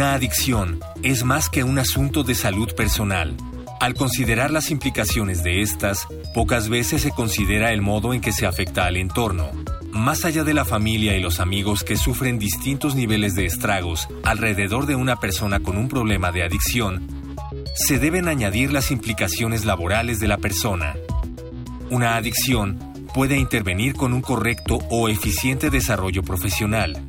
Una adicción es más que un asunto de salud personal. Al considerar las implicaciones de estas, pocas veces se considera el modo en que se afecta al entorno. Más allá de la familia y los amigos que sufren distintos niveles de estragos alrededor de una persona con un problema de adicción, se deben añadir las implicaciones laborales de la persona. Una adicción puede intervenir con un correcto o eficiente desarrollo profesional.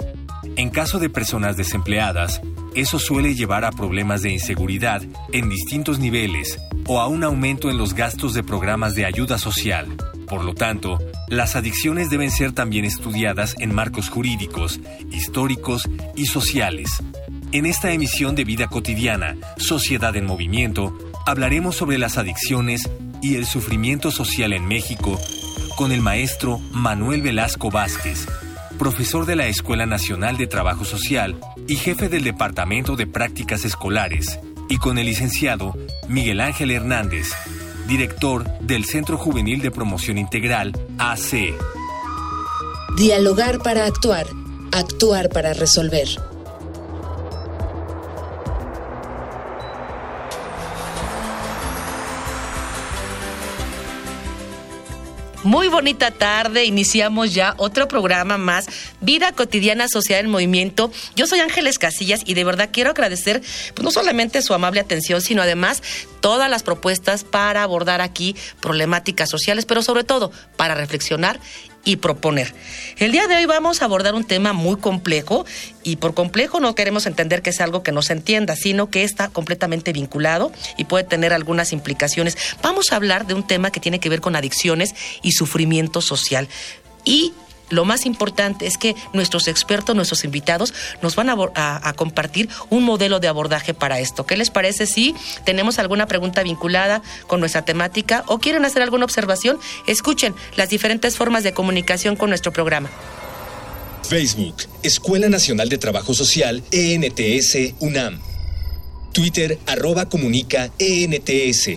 En caso de personas desempleadas, eso suele llevar a problemas de inseguridad en distintos niveles o a un aumento en los gastos de programas de ayuda social. Por lo tanto, las adicciones deben ser también estudiadas en marcos jurídicos, históricos y sociales. En esta emisión de Vida Cotidiana, Sociedad en Movimiento, hablaremos sobre las adicciones y el sufrimiento social en México con el maestro Manuel Velasco Vázquez, profesor de la Escuela Nacional de Trabajo Social y jefe del Departamento de Prácticas Escolares, y con el licenciado Miguel Ángel Hernández, director del Centro Juvenil de Promoción Integral, AC. Dialogar para actuar, actuar para resolver. Muy bonita tarde, iniciamos ya otro programa más, Vida Cotidiana Social en Movimiento. Yo soy Ángeles Casillas y de verdad quiero agradecer pues, no solamente su amable atención, sino además todas las propuestas para abordar aquí problemáticas sociales, pero sobre todo para reflexionar y proponer. El día de hoy vamos a abordar un tema muy complejo y por complejo no queremos entender que es algo que no se entienda, sino que está completamente vinculado y puede tener algunas implicaciones. Vamos a hablar de un tema que tiene que ver con adicciones y sufrimiento social. Y lo más importante es que nuestros expertos, nuestros invitados, nos van a, compartir un modelo de abordaje para esto. ¿Qué les parece si tenemos alguna pregunta vinculada con nuestra temática o quieren hacer alguna observación? Escuchen las diferentes formas de comunicación con nuestro programa. Facebook, Escuela Nacional de Trabajo Social, ENTS, UNAM. Twitter, arroba comunica, ENTS.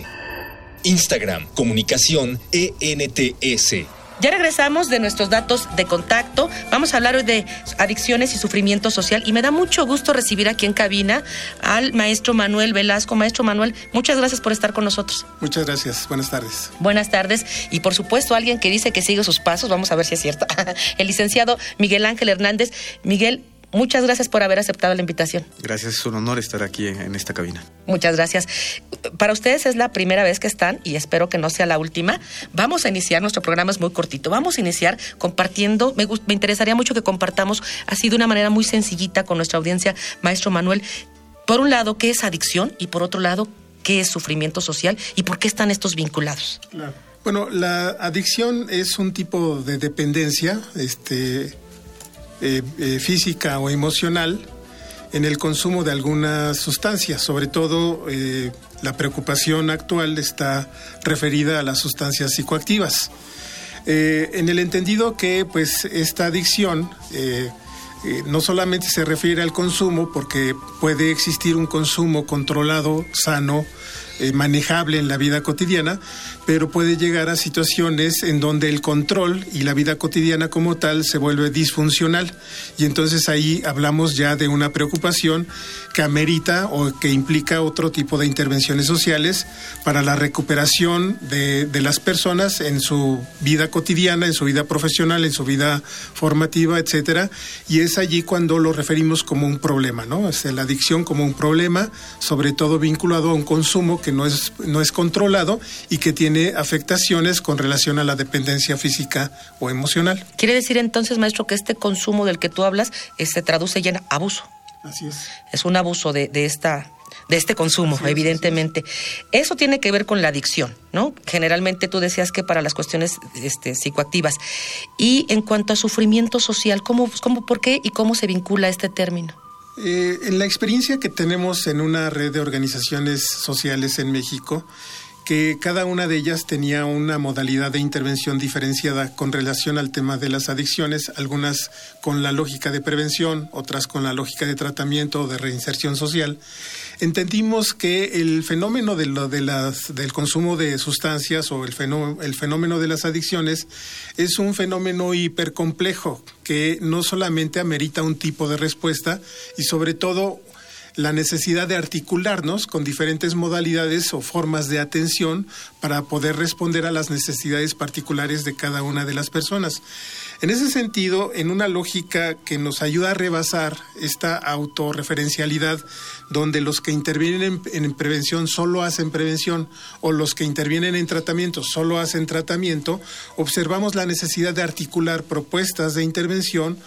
Instagram, comunicación, ENTS. Ya regresamos de nuestros datos de contacto. Vamos a hablar hoy de adicciones y sufrimiento social y me da mucho gusto recibir aquí en cabina al maestro Manuel Velasco. Maestro Manuel, muchas gracias por estar con nosotros. Muchas gracias. Buenas tardes. Buenas tardes. Y por supuesto, alguien que dice que sigue sus pasos, vamos a ver si es cierto. El licenciado Miguel Ángel Hernández. Miguel, Muchas gracias por haber aceptado la invitación. Gracias, es un honor estar aquí en, esta cabina. Muchas gracias. Para ustedes es la primera vez que están y espero que no sea la última. Vamos a iniciar, nuestro programa es muy cortito, vamos a iniciar compartiendo, me, me interesaría mucho que compartamos así de una manera muy sencillita con nuestra audiencia, maestro Manuel, por un lado, ¿qué es adicción? Y por otro lado, ¿qué es sufrimiento social? ¿Y por qué están estos vinculados? Bueno, la adicción es un tipo de dependencia, este eh, eh, física o emocional en el consumo de algunas sustancias, sobre todo eh, la preocupación actual está referida a las sustancias psicoactivas. en el entendido que pues esta adicción no solamente se refiere al consumo, porque puede existir un consumo controlado, sano, manejable en la vida cotidiana, pero puede llegar a situaciones en donde el control y la vida cotidiana como tal se vuelve disfuncional y entonces ahí hablamos ya de una preocupación que amerita o que implica otro tipo de intervenciones sociales para la recuperación de, las personas en su vida cotidiana, en su vida profesional, en su vida formativa, etcétera, y es allí cuando lo referimos como un problema, ¿no? Es la adicción como un problema, sobre todo vinculado a un consumo que no es, no es controlado y que tiene afectaciones con relación a la dependencia física o emocional. Quiere decir entonces, maestro, que este consumo del que tú hablas eh, se traduce ya en abuso. Así es. Es un abuso de, esta de este consumo, evidentemente. Eso tiene que ver con la adicción, ¿no? Generalmente tú decías que para las cuestiones este, psicoactivas. Y en cuanto a sufrimiento social, ¿cómo, cómo, ¿por qué y cómo se vincula este término? Eh, en la experiencia que tenemos en una red de organizaciones sociales en México, que cada una de ellas tenía una modalidad de intervención diferenciada con relación al tema de las adicciones, algunas con la lógica de prevención, otras con la lógica de tratamiento o de reinserción social. Entendimos que el fenómeno de lo de las, del consumo de sustancias o el fenómeno, el fenómeno de las adicciones es un fenómeno hipercomplejo que no solamente amerita un tipo de respuesta y sobre todo la necesidad de articularnos con diferentes modalidades o formas de atención para poder responder a las necesidades particulares de cada una de las personas. En ese sentido, en una lógica que nos ayuda a rebasar esta autorreferencialidad, donde los que intervienen en, prevención solo hacen prevención o los que intervienen en tratamiento solo hacen tratamiento, observamos la necesidad de articular propuestas de intervención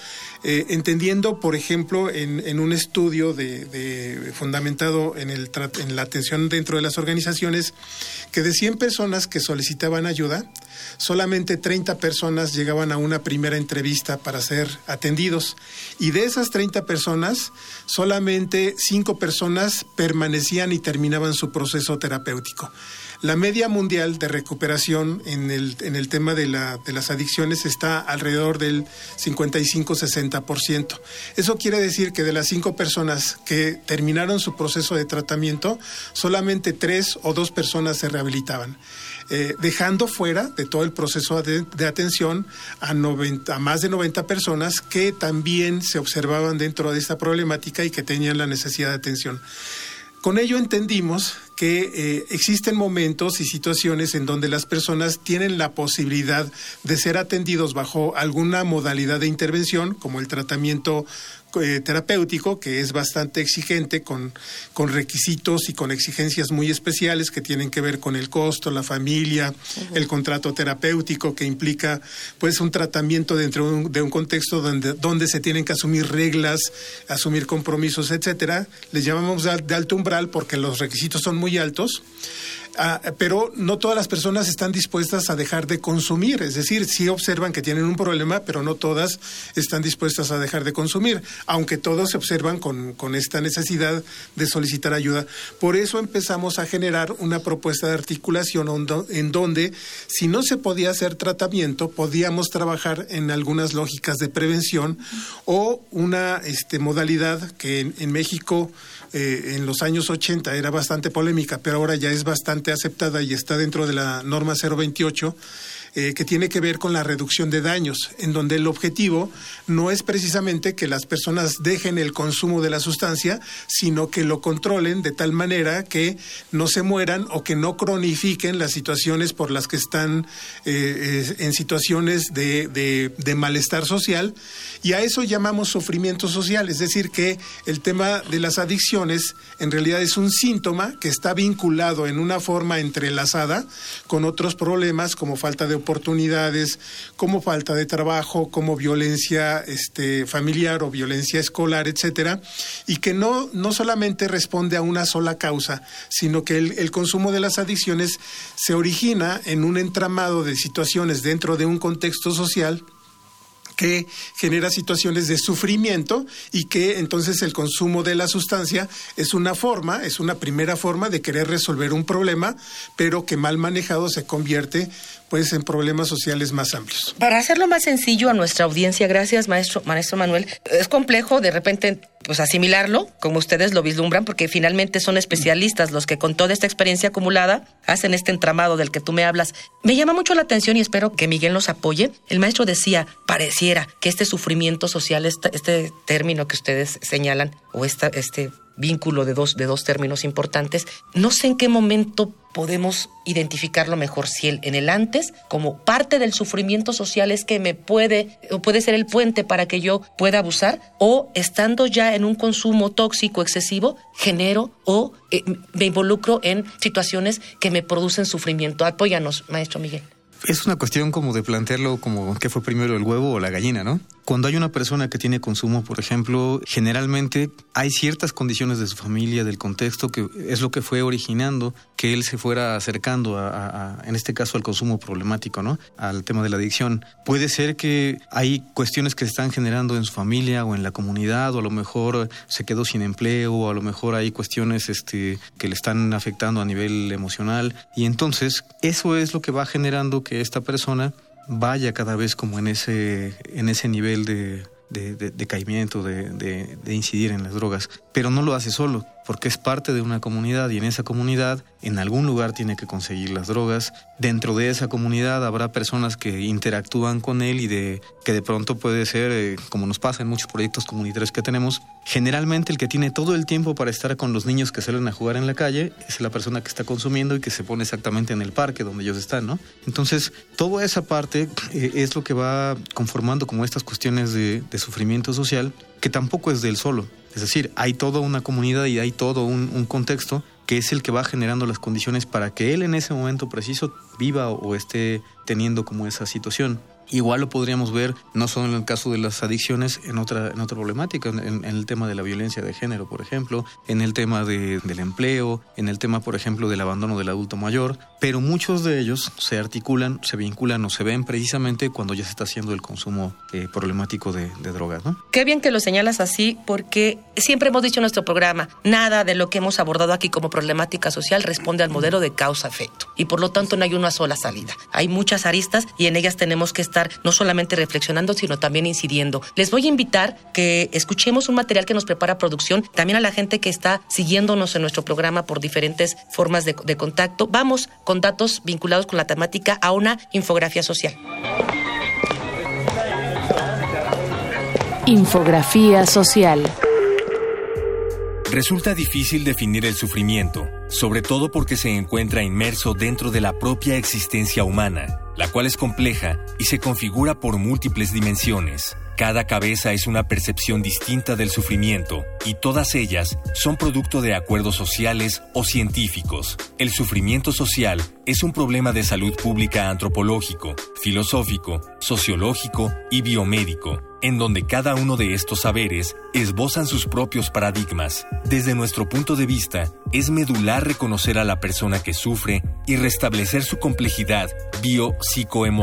eh, entendiendo, por ejemplo, en, un estudio de, fundamentado en, el, en la atención dentro de las organizaciones, que de 100 personas que solicitaban ayuda, solamente 30 personas llegaban a una primera entrevista para ser atendidos. Y de esas 30 personas, solamente 5 personas permanecían y terminaban su proceso terapéutico. La media mundial de recuperación en el, en el tema de, la, de las adicciones está alrededor del 55-60%. Eso quiere decir que de las cinco personas que terminaron su proceso de tratamiento, solamente tres o dos personas se rehabilitaban. Eh, dejando fuera de todo el proceso de, atención a, 90, a más de 90 personas que también se observaban dentro de esta problemática y que tenían la necesidad de atención. Con ello entendimos que eh, existen momentos y situaciones en donde las personas tienen la posibilidad de ser atendidos bajo alguna modalidad de intervención, como el tratamiento eh, terapéutico, que es bastante exigente, con, con, requisitos y con exigencias muy especiales que tienen que ver con el costo, la familia, el contrato terapéutico, que implica pues un tratamiento dentro de un, contexto donde, donde se tienen que asumir reglas, asumir compromisos, etcétera. Les llamamos de alto umbral porque los requisitos son muy altos. Ah, pero no todas las personas están dispuestas a dejar de consumir, es decir, sí observan que tienen un problema, pero no todas están dispuestas a dejar de consumir, aunque todos se observan con, con esta necesidad de solicitar ayuda. Por eso empezamos a generar una propuesta de articulación en donde, si no se podía hacer tratamiento, podíamos trabajar en algunas lógicas de prevención o una este, modalidad que en, en México eh, en los años 80 era bastante polémica, pero ahora ya es bastante aceptada y está dentro de la norma 028 eh, que tiene que ver con la reducción de daños, en donde el objetivo no es precisamente que las personas dejen el consumo de la sustancia, sino que lo controlen de tal manera que no se mueran o que no cronifiquen las situaciones por las que están eh, eh, en situaciones de, de malestar social. Y a eso llamamos sufrimiento social, es decir, que el tema de las adicciones en realidad es un síntoma que está vinculado en una forma entrelazada con otros problemas como falta de oportunidades, como falta de trabajo, como violencia este, familiar o violencia escolar, etcétera, y que no, no solamente responde a una sola causa, sino que el, el consumo de las adicciones se origina en un entramado de situaciones dentro de un contexto social que genera situaciones de sufrimiento y que entonces el consumo de la sustancia es una forma, es una primera forma de querer resolver un problema, pero que mal manejado se convierte pues en problemas sociales más amplios. Para hacerlo más sencillo a nuestra audiencia, gracias maestro, maestro Manuel, es complejo de repente pues asimilarlo, como ustedes lo vislumbran, porque finalmente son especialistas los que con toda esta experiencia acumulada hacen este entramado del que tú me hablas. Me llama mucho la atención y espero que Miguel nos apoye. El maestro decía, pareciera que este sufrimiento social, este, este término que ustedes señalan, o esta, este vínculo de dos, de dos términos importantes. No sé en qué momento podemos identificarlo mejor, si el, en el antes, como parte del sufrimiento social es que me puede, o puede ser el puente para que yo pueda abusar, o estando ya en un consumo tóxico excesivo, genero o eh, me involucro en situaciones que me producen sufrimiento. Apóyanos, maestro Miguel. Es una cuestión como de plantearlo como qué fue primero el huevo o la gallina, ¿no? Cuando hay una persona que tiene consumo, por ejemplo, generalmente hay ciertas condiciones de su familia, del contexto, que es lo que fue originando que él se fuera acercando a, en este caso, al consumo problemático, ¿no? Al tema de la adicción. Puede ser que hay cuestiones que se están generando en su familia o en la comunidad, o a lo mejor se quedó sin empleo, o a lo mejor hay cuestiones este, que le están afectando a nivel emocional. Y entonces, eso es lo que va generando que esta persona vaya cada vez como en ese, en ese nivel de, de, caimiento, de, de, incidir en las drogas. Pero no lo hace solo, porque es parte de una comunidad y en esa comunidad en algún lugar tiene que conseguir las drogas. Dentro de esa comunidad habrá personas que interactúan con él y de que de pronto puede ser, eh, como nos pasa en muchos proyectos comunitarios que tenemos, generalmente el que tiene todo el tiempo para estar con los niños que salen a jugar en la calle es la persona que está consumiendo y que se pone exactamente en el parque donde ellos están, ¿no? Entonces, toda esa parte eh, es lo que va conformando como estas cuestiones de, de sufrimiento social, que tampoco es del solo. Es decir, hay toda una comunidad y hay todo un, contexto que es el que va generando las condiciones para que él en ese momento preciso viva o esté teniendo como esa situación. Igual lo podríamos ver, no solo en el caso de las adicciones, en otra, en otra problemática, en, el tema de la violencia de género, por ejemplo, en el tema de, del empleo, en el tema, por ejemplo, del abandono del adulto mayor, pero muchos de ellos se articulan, se vinculan o se ven precisamente cuando ya se está haciendo el consumo eh, problemático de, drogas, ¿no? Qué bien que lo señalas así, porque siempre hemos dicho en nuestro programa, nada de lo que hemos abordado aquí como problemática social responde al modelo de causa-efecto, y por lo tanto no hay una sola salida. Hay muchas aristas y en ellas tenemos que estar no solamente reflexionando, sino también incidiendo. Les voy a invitar que escuchemos un material que nos prepara producción, también a la gente que está siguiéndonos en nuestro programa por diferentes formas de, de contacto. Vamos con datos vinculados con la temática a una infografía social. Infografía social. Resulta difícil definir el sufrimiento, sobre todo porque se encuentra inmerso dentro de la propia existencia humana la cual es compleja y se configura por múltiples dimensiones. Cada cabeza es una percepción distinta del sufrimiento y todas ellas son producto de acuerdos sociales o científicos. El sufrimiento social es un problema de salud pública antropológico, filosófico, sociológico y biomédico en donde cada uno de estos saberes esbozan sus propios paradigmas. Desde nuestro punto de vista, es medular reconocer a la persona que sufre y restablecer su complejidad bio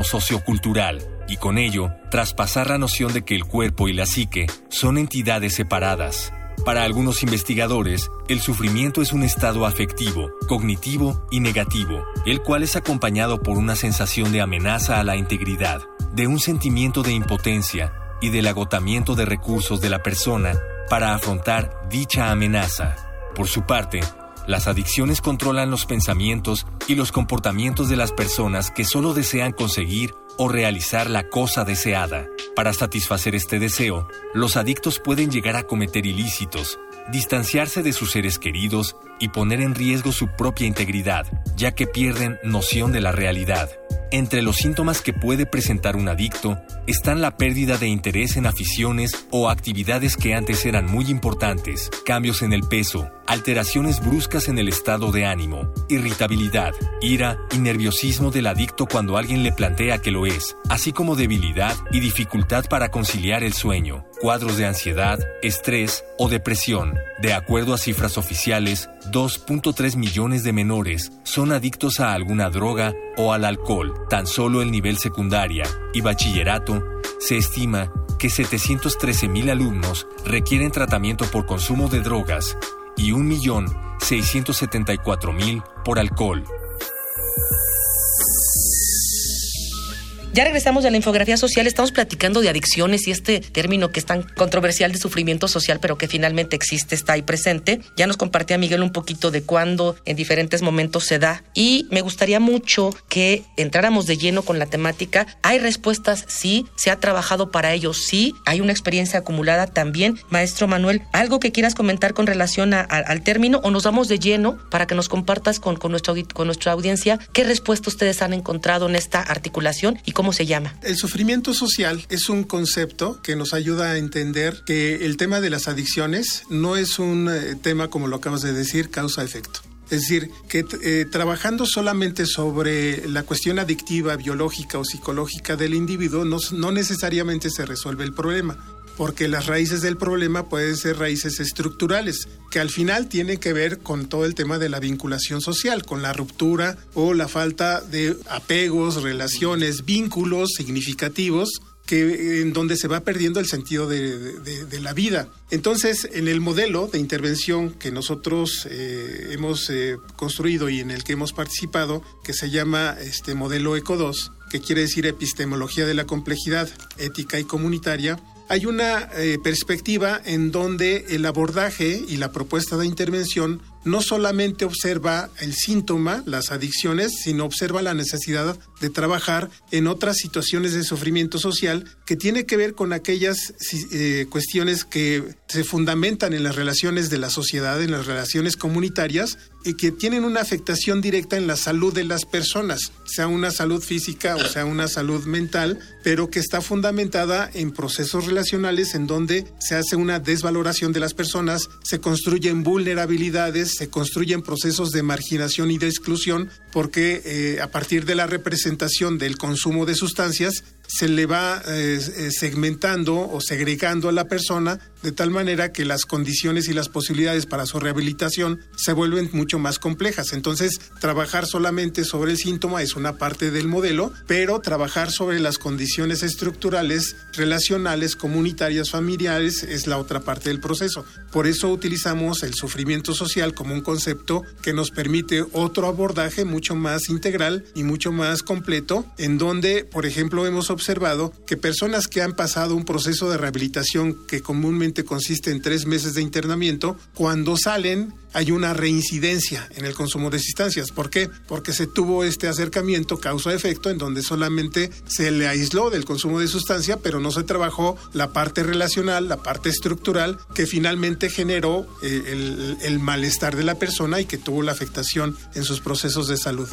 sociocultural y con ello traspasar la noción de que el cuerpo y la psique son entidades separadas. Para algunos investigadores, el sufrimiento es un estado afectivo, cognitivo y negativo, el cual es acompañado por una sensación de amenaza a la integridad, de un sentimiento de impotencia, y del agotamiento de recursos de la persona para afrontar dicha amenaza. Por su parte, las adicciones controlan los pensamientos y los comportamientos de las personas que solo desean conseguir o realizar la cosa deseada. Para satisfacer este deseo, los adictos pueden llegar a cometer ilícitos, distanciarse de sus seres queridos y poner en riesgo su propia integridad, ya que pierden noción de la realidad. Entre los síntomas que puede presentar un adicto están la pérdida de interés en aficiones o actividades que antes eran muy importantes, cambios en el peso, alteraciones bruscas en el estado de ánimo, irritabilidad, ira y nerviosismo del adicto cuando alguien le plantea que lo así como debilidad y dificultad para conciliar el sueño, cuadros de ansiedad, estrés o depresión. De acuerdo a cifras oficiales, 2.3 millones de menores son adictos a alguna droga o al alcohol. Tan solo el nivel secundaria y bachillerato se estima que 713 mil alumnos requieren tratamiento por consumo de drogas y 1.674.000 por alcohol. Ya regresamos de la infografía social, estamos platicando de adicciones y este término que es tan controversial de sufrimiento social, pero que finalmente existe, está ahí presente. Ya nos compartía Miguel un poquito de cuándo en diferentes momentos se da y me gustaría mucho que entráramos de lleno con la temática. Hay respuestas, sí, se ha trabajado para ello, sí, hay una experiencia acumulada también. Maestro Manuel, ¿algo que quieras comentar con relación al término o nos vamos de lleno para que nos compartas con, con, nuestra, con nuestra audiencia qué respuesta ustedes han encontrado en esta articulación y cómo ¿Cómo se llama? El sufrimiento social es un concepto que nos ayuda a entender que el tema de las adicciones no es un eh, tema, como lo acabas de decir, causa-efecto. Es decir, que eh, trabajando solamente sobre la cuestión adictiva, biológica o psicológica del individuo, no, no necesariamente se resuelve el problema porque las raíces del problema pueden ser raíces estructurales, que al final tienen que ver con todo el tema de la vinculación social, con la ruptura o la falta de apegos, relaciones, vínculos significativos que en donde se va perdiendo el sentido de, la vida. Entonces, en el modelo de intervención que nosotros eh, hemos eh, construido y en el que hemos participado, que se llama este modelo ECO 2, que quiere decir epistemología de la complejidad ética y comunitaria, hay una eh, perspectiva en donde el abordaje y la propuesta de intervención no solamente observa el síntoma, las adicciones, sino observa la necesidad de trabajar en otras situaciones de sufrimiento social que tiene que ver con aquellas eh, cuestiones que se fundamentan en las relaciones de la sociedad, en las relaciones comunitarias que tienen una afectación directa en la salud de las personas, sea una salud física o sea una salud mental, pero que está fundamentada en procesos relacionales en donde se hace una desvaloración de las personas, se construyen vulnerabilidades, se construyen procesos de marginación y de exclusión porque eh, a partir de la representación del consumo de sustancias se le va eh, eh, segmentando o segregando a la persona de tal manera que las condiciones y las posibilidades para su rehabilitación se vuelven mucho más complejas. Entonces, trabajar solamente sobre el síntoma es una parte del modelo, pero trabajar sobre las condiciones estructurales, relacionales, comunitarias, familiares es la otra parte del proceso. Por eso utilizamos el sufrimiento social como un concepto que nos permite otro abordaje mucho más integral y mucho más completo, en donde, por ejemplo, hemos observado que personas que han pasado un proceso de rehabilitación que comúnmente consiste en tres meses de internamiento, cuando salen hay una reincidencia en el consumo de sustancias. ¿Por qué? Porque se tuvo este acercamiento causa-efecto en donde solamente se le aisló del consumo de sustancia, pero no se trabajó la parte relacional, la parte estructural que finalmente generó eh, el, el malestar de la persona y que tuvo la afectación en sus procesos de salud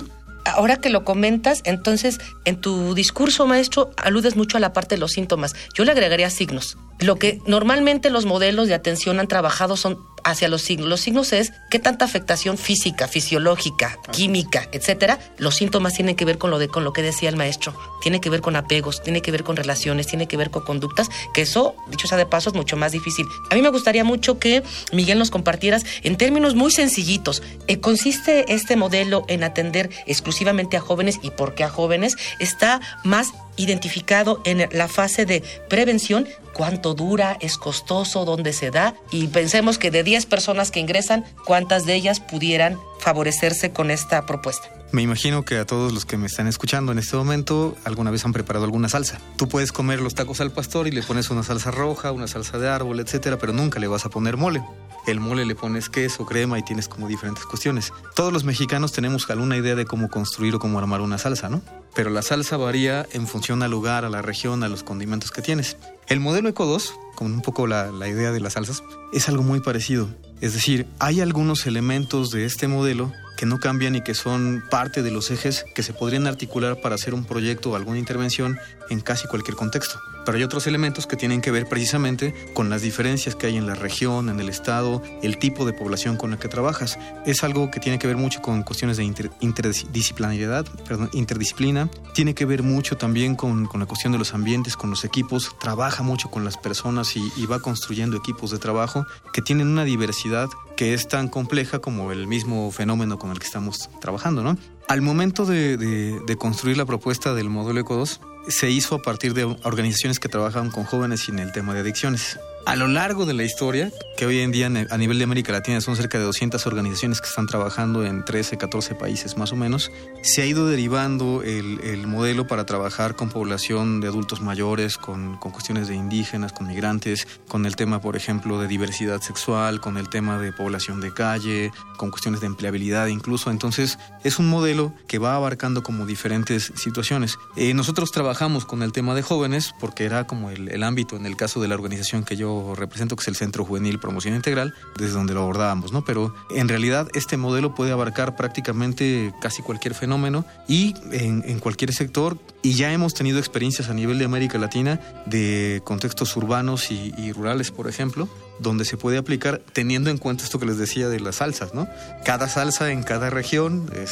ahora que lo comentas, entonces en tu discurso, maestro, aludes mucho a la parte de los síntomas. Yo le agregaría signos. Lo que normalmente los modelos de atención han trabajado son hacia los signos. Los signos es qué tanta afectación física, fisiológica, química, etcétera. Los síntomas tienen que ver con lo de con lo que decía el maestro. Tiene que ver con apegos, tiene que ver con relaciones, tiene que ver con conductas, que eso, dicho sea de paso, es mucho más difícil. A mí me gustaría mucho que Miguel nos compartieras en términos muy sencillitos. Eh, ¿Consiste este modelo en atender exclusivamente a jóvenes y por qué a jóvenes? Está más identificado en la fase de prevención, cuánto dura, es costoso, dónde se da y pensemos que de 10 personas que ingresan, cuántas de ellas pudieran favorecerse con esta propuesta. Me imagino que a todos los que me están escuchando en este momento alguna vez han preparado alguna salsa. Tú puedes comer los tacos al pastor y le pones una salsa roja, una salsa de árbol, etcétera, pero nunca le vas a poner mole. El mole le pones queso, crema y tienes como diferentes cuestiones. Todos los mexicanos tenemos alguna idea de cómo construir o cómo armar una salsa, ¿no? Pero la salsa varía en función al lugar, a la región, a los condimentos que tienes. El modelo Eco 2, con un poco la, idea de las salsas, es algo muy parecido. Es decir, hay algunos elementos de este modelo que no cambian y que son parte de los ejes que se podrían articular para hacer un proyecto o alguna intervención en casi cualquier contexto. Pero hay otros elementos que tienen que ver precisamente con las diferencias que hay en la región, en el estado, el tipo de población con la que trabajas. Es algo que tiene que ver mucho con cuestiones de interdisciplinariedad, perdón, interdisciplina. Tiene que ver mucho también con, la cuestión de los ambientes, con los equipos. Trabaja mucho con las personas y, va construyendo equipos de trabajo que tienen una diversidad que es tan compleja como el mismo fenómeno con el que estamos trabajando, ¿no? Al momento de, de, construir la propuesta del módulo ECO 2, se hizo a partir de organizaciones que trabajan con jóvenes en el tema de adicciones. A lo largo de la historia, que hoy en día a nivel de América Latina son cerca de 200 organizaciones que están trabajando en 13, 14 países más o menos, se ha ido derivando el, el modelo para trabajar con población de adultos mayores, con, cuestiones de indígenas, con migrantes, con el tema, por ejemplo, de diversidad sexual, con el tema de población de calle, con cuestiones de empleabilidad incluso. Entonces, es un modelo que va abarcando como diferentes situaciones. Eh, nosotros trabajamos con el tema de jóvenes porque era como el ámbito, en el caso de la organización que yo represento, que es el Centro Juvenil Promoción Integral, desde donde lo abordábamos, ¿no? Pero en realidad este modelo puede abarcar prácticamente casi cualquier fenómeno y en, en cualquier sector. Y ya hemos tenido experiencias a nivel de América Latina de contextos urbanos y, y rurales, por ejemplo, donde se puede aplicar teniendo en cuenta esto que les decía de las salsas, ¿no? Cada salsa en cada región eh,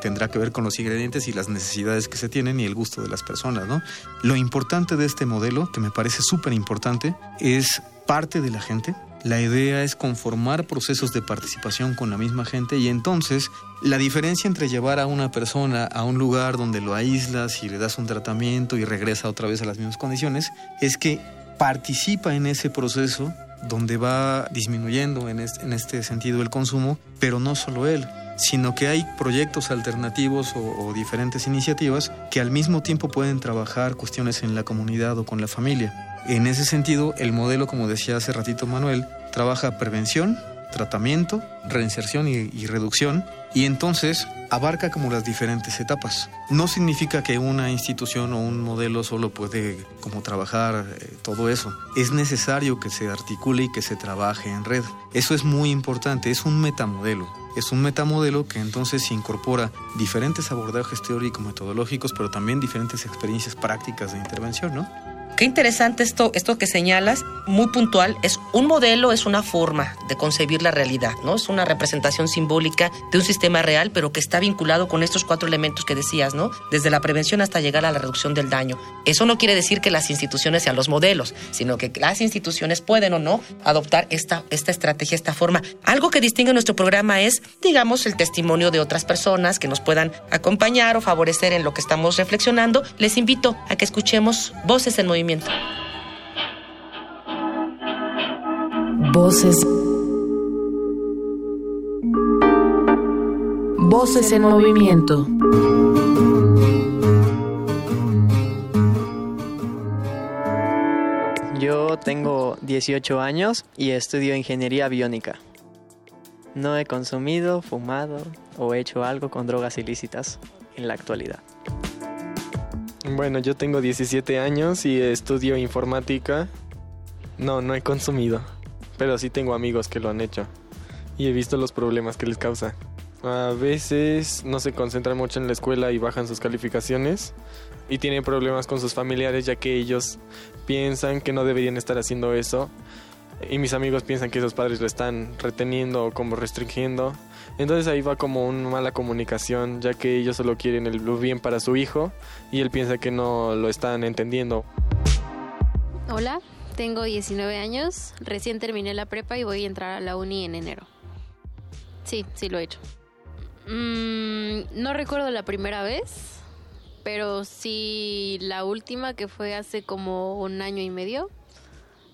tendrá que ver con los ingredientes y las necesidades que se tienen y el gusto de las personas, ¿no? Lo importante de este modelo, que me parece súper importante, es parte de la gente, la idea es conformar procesos de participación con la misma gente y entonces la diferencia entre llevar a una persona a un lugar donde lo aíslas y le das un tratamiento y regresa otra vez a las mismas condiciones es que participa en ese proceso donde va disminuyendo en este, sentido el consumo, pero no solo él, sino que hay proyectos alternativos o, diferentes iniciativas que al mismo tiempo pueden trabajar cuestiones en la comunidad o con la familia. En ese sentido, el modelo, como decía hace ratito Manuel, trabaja prevención, tratamiento, reinserción y, reducción, y entonces abarca como las diferentes etapas. No significa que una institución o un modelo solo puede como trabajar eh, todo eso. Es necesario que se articule y que se trabaje en red. Eso es muy importante, es un metamodelo. Es un metamodelo que entonces incorpora diferentes abordajes teóricos metodológicos, pero también diferentes experiencias prácticas de intervención, ¿no? Qué interesante esto, esto que señalas, muy puntual, es un modelo, es una forma de concebir la realidad, ¿no? Es una representación simbólica de un sistema real, pero que está vinculado con estos cuatro elementos que decías, ¿no? Desde la prevención hasta llegar a la reducción del daño. Eso no quiere decir que las instituciones sean los modelos, sino que las instituciones pueden o no adoptar esta, esta estrategia, esta forma. Algo que distingue nuestro programa es, digamos, el testimonio de otras personas que nos puedan acompañar o favorecer en lo que estamos reflexionando. Les invito a que escuchemos voces en movimiento Voces. Voces en movimiento. Yo tengo 18 años y estudio ingeniería biónica. No he consumido, fumado o hecho algo con drogas ilícitas en la actualidad. Bueno, yo tengo 17 años y estudio informática. No, no he consumido, pero sí tengo amigos que lo han hecho y he visto los problemas que les causa. A veces no se concentran mucho en la escuela y bajan sus calificaciones y tienen problemas con sus familiares ya que ellos piensan que no deberían estar haciendo eso y mis amigos piensan que esos padres lo están reteniendo o como restringiendo. Entonces ahí va como una mala comunicación, ya que ellos solo quieren el bien para su hijo y él piensa que no lo están entendiendo. Hola, tengo 19 años, recién terminé la prepa y voy a entrar a la uni en enero. Sí, sí lo he hecho. Mm, no recuerdo la primera vez, pero sí la última que fue hace como un año y medio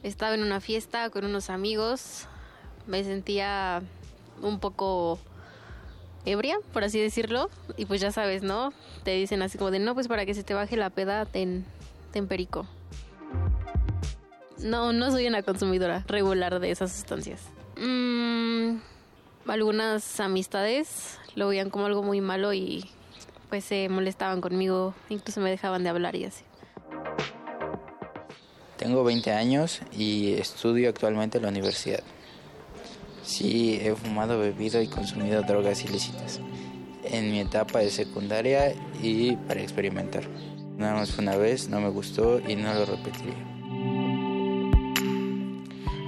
estaba en una fiesta con unos amigos, me sentía un poco ebria, por así decirlo, y pues ya sabes, ¿no? Te dicen así como de, no, pues para que se te baje la peda, ten, ten. No, no soy una consumidora regular de esas sustancias. Mm, algunas amistades lo veían como algo muy malo y pues se molestaban conmigo, incluso me dejaban de hablar y así. Tengo 20 años y estudio actualmente en la universidad. Sí, he fumado, bebido y consumido drogas ilícitas en mi etapa de secundaria y para experimentar. Nada más fue una vez, no me gustó y no lo repetiría.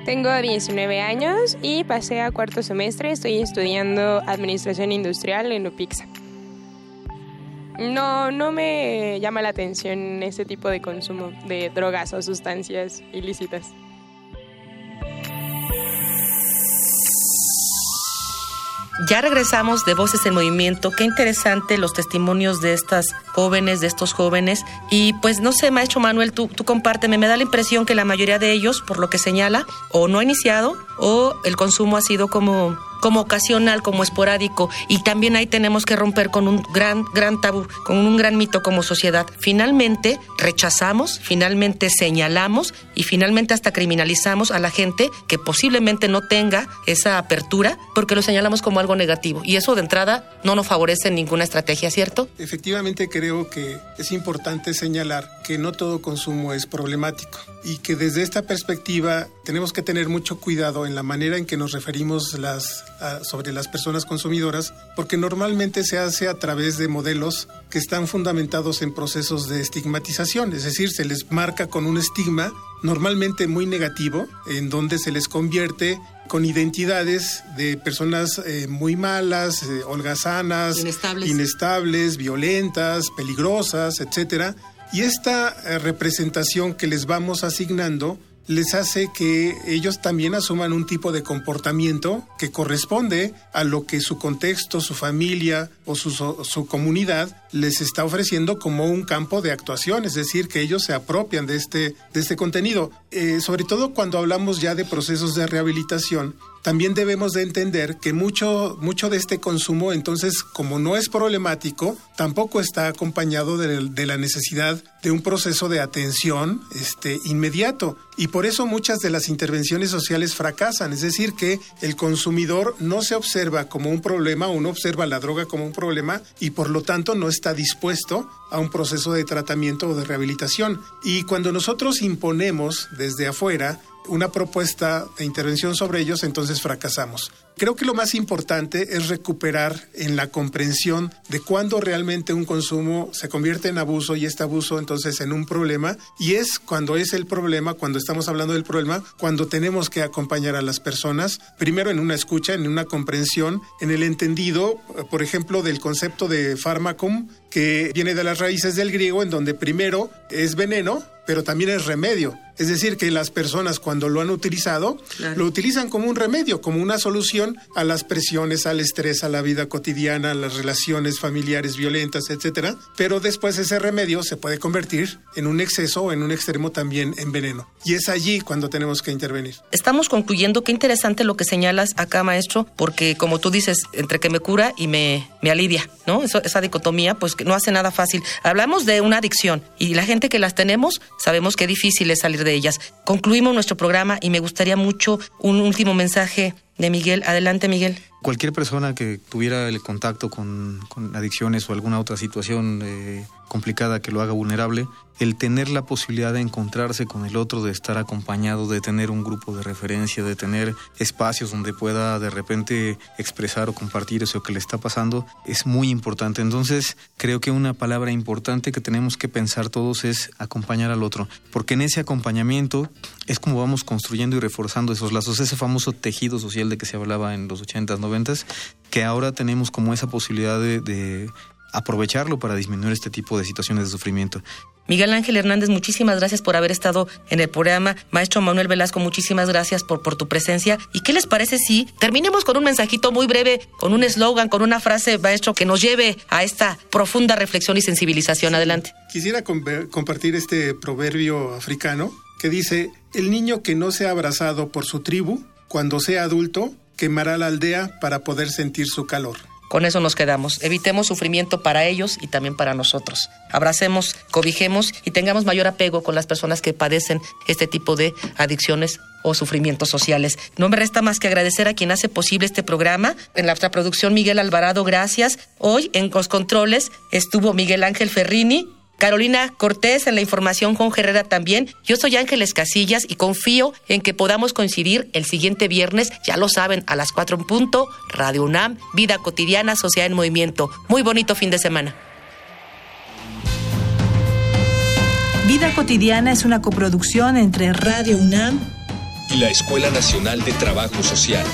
Tengo 19 años y pasé a cuarto semestre. Estoy estudiando Administración Industrial en UPIXA. No, no me llama la atención ese tipo de consumo de drogas o sustancias ilícitas. Ya regresamos de Voces en Movimiento. Qué interesante los testimonios de estas jóvenes, de estos jóvenes. Y pues no sé, maestro Manuel, tú, tú compárteme. Me da la impresión que la mayoría de ellos, por lo que señala, o no ha iniciado o el consumo ha sido como como ocasional, como esporádico, y también ahí tenemos que romper con un gran, gran tabú, con un gran mito como sociedad. Finalmente rechazamos, finalmente señalamos y finalmente hasta criminalizamos a la gente que posiblemente no tenga esa apertura porque lo señalamos como algo negativo. Y eso de entrada no nos favorece ninguna estrategia, ¿cierto? Efectivamente creo que es importante señalar que no todo consumo es problemático y que desde esta perspectiva tenemos que tener mucho cuidado en la manera en que nos referimos las, sobre las personas consumidoras, porque normalmente se hace a través de modelos que están fundamentados en procesos de estigmatización, es decir, se les marca con un estigma normalmente muy negativo, en donde se les convierte con identidades de personas eh, muy malas, eh, holgazanas, Inestables. inestables, violentas, peligrosas, etcétera. Y esta eh, representación que les vamos asignando les hace que ellos también asuman un tipo de comportamiento que corresponde a lo que su contexto, su familia o su, su comunidad les está ofreciendo como un campo de actuación, es decir, que ellos se apropian de este, de este contenido. Eh, sobre todo cuando hablamos ya de procesos de rehabilitación, también debemos de entender que mucho, mucho de este consumo, entonces, como no es problemático, tampoco está acompañado de, de la necesidad de un proceso de atención este, inmediato. Y por eso muchas de las intervenciones sociales fracasan, es decir, que el consumidor no se observa como un problema o no observa la droga como un problema y por lo tanto no está dispuesto a un proceso de tratamiento o de rehabilitación. Y cuando nosotros imponemos desde afuera una propuesta de intervención sobre ellos, entonces fracasamos. Creo que lo más importante es recuperar en la comprensión de cuándo realmente un consumo se convierte en abuso y este abuso entonces en un problema y es cuando es el problema, cuando estamos hablando del problema, cuando tenemos que acompañar a las personas, primero en una escucha, en una comprensión, en el entendido, eh, por ejemplo, del concepto de fármacum, que viene de las raíces del griego, en donde primero es veneno, pero también es remedio. Es decir, que las personas cuando lo han utilizado, Claro. lo utilizan como un remedio, como una solución a las presiones, al estrés, a la vida cotidiana, a las relaciones familiares violentas, etcétera. Pero después ese remedio se puede convertir en un exceso o en un extremo también en veneno. Y es allí cuando tenemos que intervenir. Estamos concluyendo, qué interesante lo que señalas acá, maestro, porque como tú dices, entre que me cura y me, me alivia, ¿no? Eso- esa dicotomía, pues no hace nada fácil. Hablamos de una adicción y la gente que las tenemos, sabemos qué difícil es salir de ellas. Concluimos nuestro programa y me gustaría mucho un último mensaje de Miguel. Adelante, Miguel. Cualquier persona que tuviera el contacto con, adicciones o alguna otra situación eh, complicada que lo haga vulnerable, el tener la posibilidad de encontrarse con el otro, de estar acompañado, de tener un grupo de referencia, de tener espacios donde pueda de repente expresar o compartir eso que le está pasando, es muy importante. Entonces, creo que una palabra importante que tenemos que pensar todos es acompañar al otro, porque en ese acompañamiento es como vamos construyendo y reforzando esos lazos, ese famoso tejido social de que se hablaba en los 80s, 90s, que ahora tenemos como esa posibilidad de, de aprovecharlo para disminuir este tipo de situaciones de sufrimiento. Miguel Ángel Hernández, muchísimas gracias por haber estado en el programa. Maestro Manuel Velasco, muchísimas gracias por, por tu presencia. ¿Y qué les parece si terminemos con un mensajito muy breve, con un eslogan, con una frase, maestro, que nos lleve a esta profunda reflexión y sensibilización? Adelante. Quisiera com- compartir este proverbio africano que dice, el niño que no sea abrazado por su tribu, cuando sea adulto, quemará la aldea para poder sentir su calor. Con eso nos quedamos. Evitemos sufrimiento para ellos y también para nosotros. Abracemos, cobijemos y tengamos mayor apego con las personas que padecen este tipo de adicciones o sufrimientos sociales. No me resta más que agradecer a quien hace posible este programa. En la producción, Miguel Alvarado, gracias. Hoy en los controles estuvo Miguel Ángel Ferrini. Carolina Cortés en la información, Juan Herrera también. Yo soy Ángeles Casillas y confío en que podamos coincidir el siguiente viernes, ya lo saben, a las 4 en punto, Radio UNAM, Vida Cotidiana, Sociedad en Movimiento. Muy bonito fin de semana. Vida cotidiana es una coproducción entre Radio UNAM y la Escuela Nacional de Trabajo Social.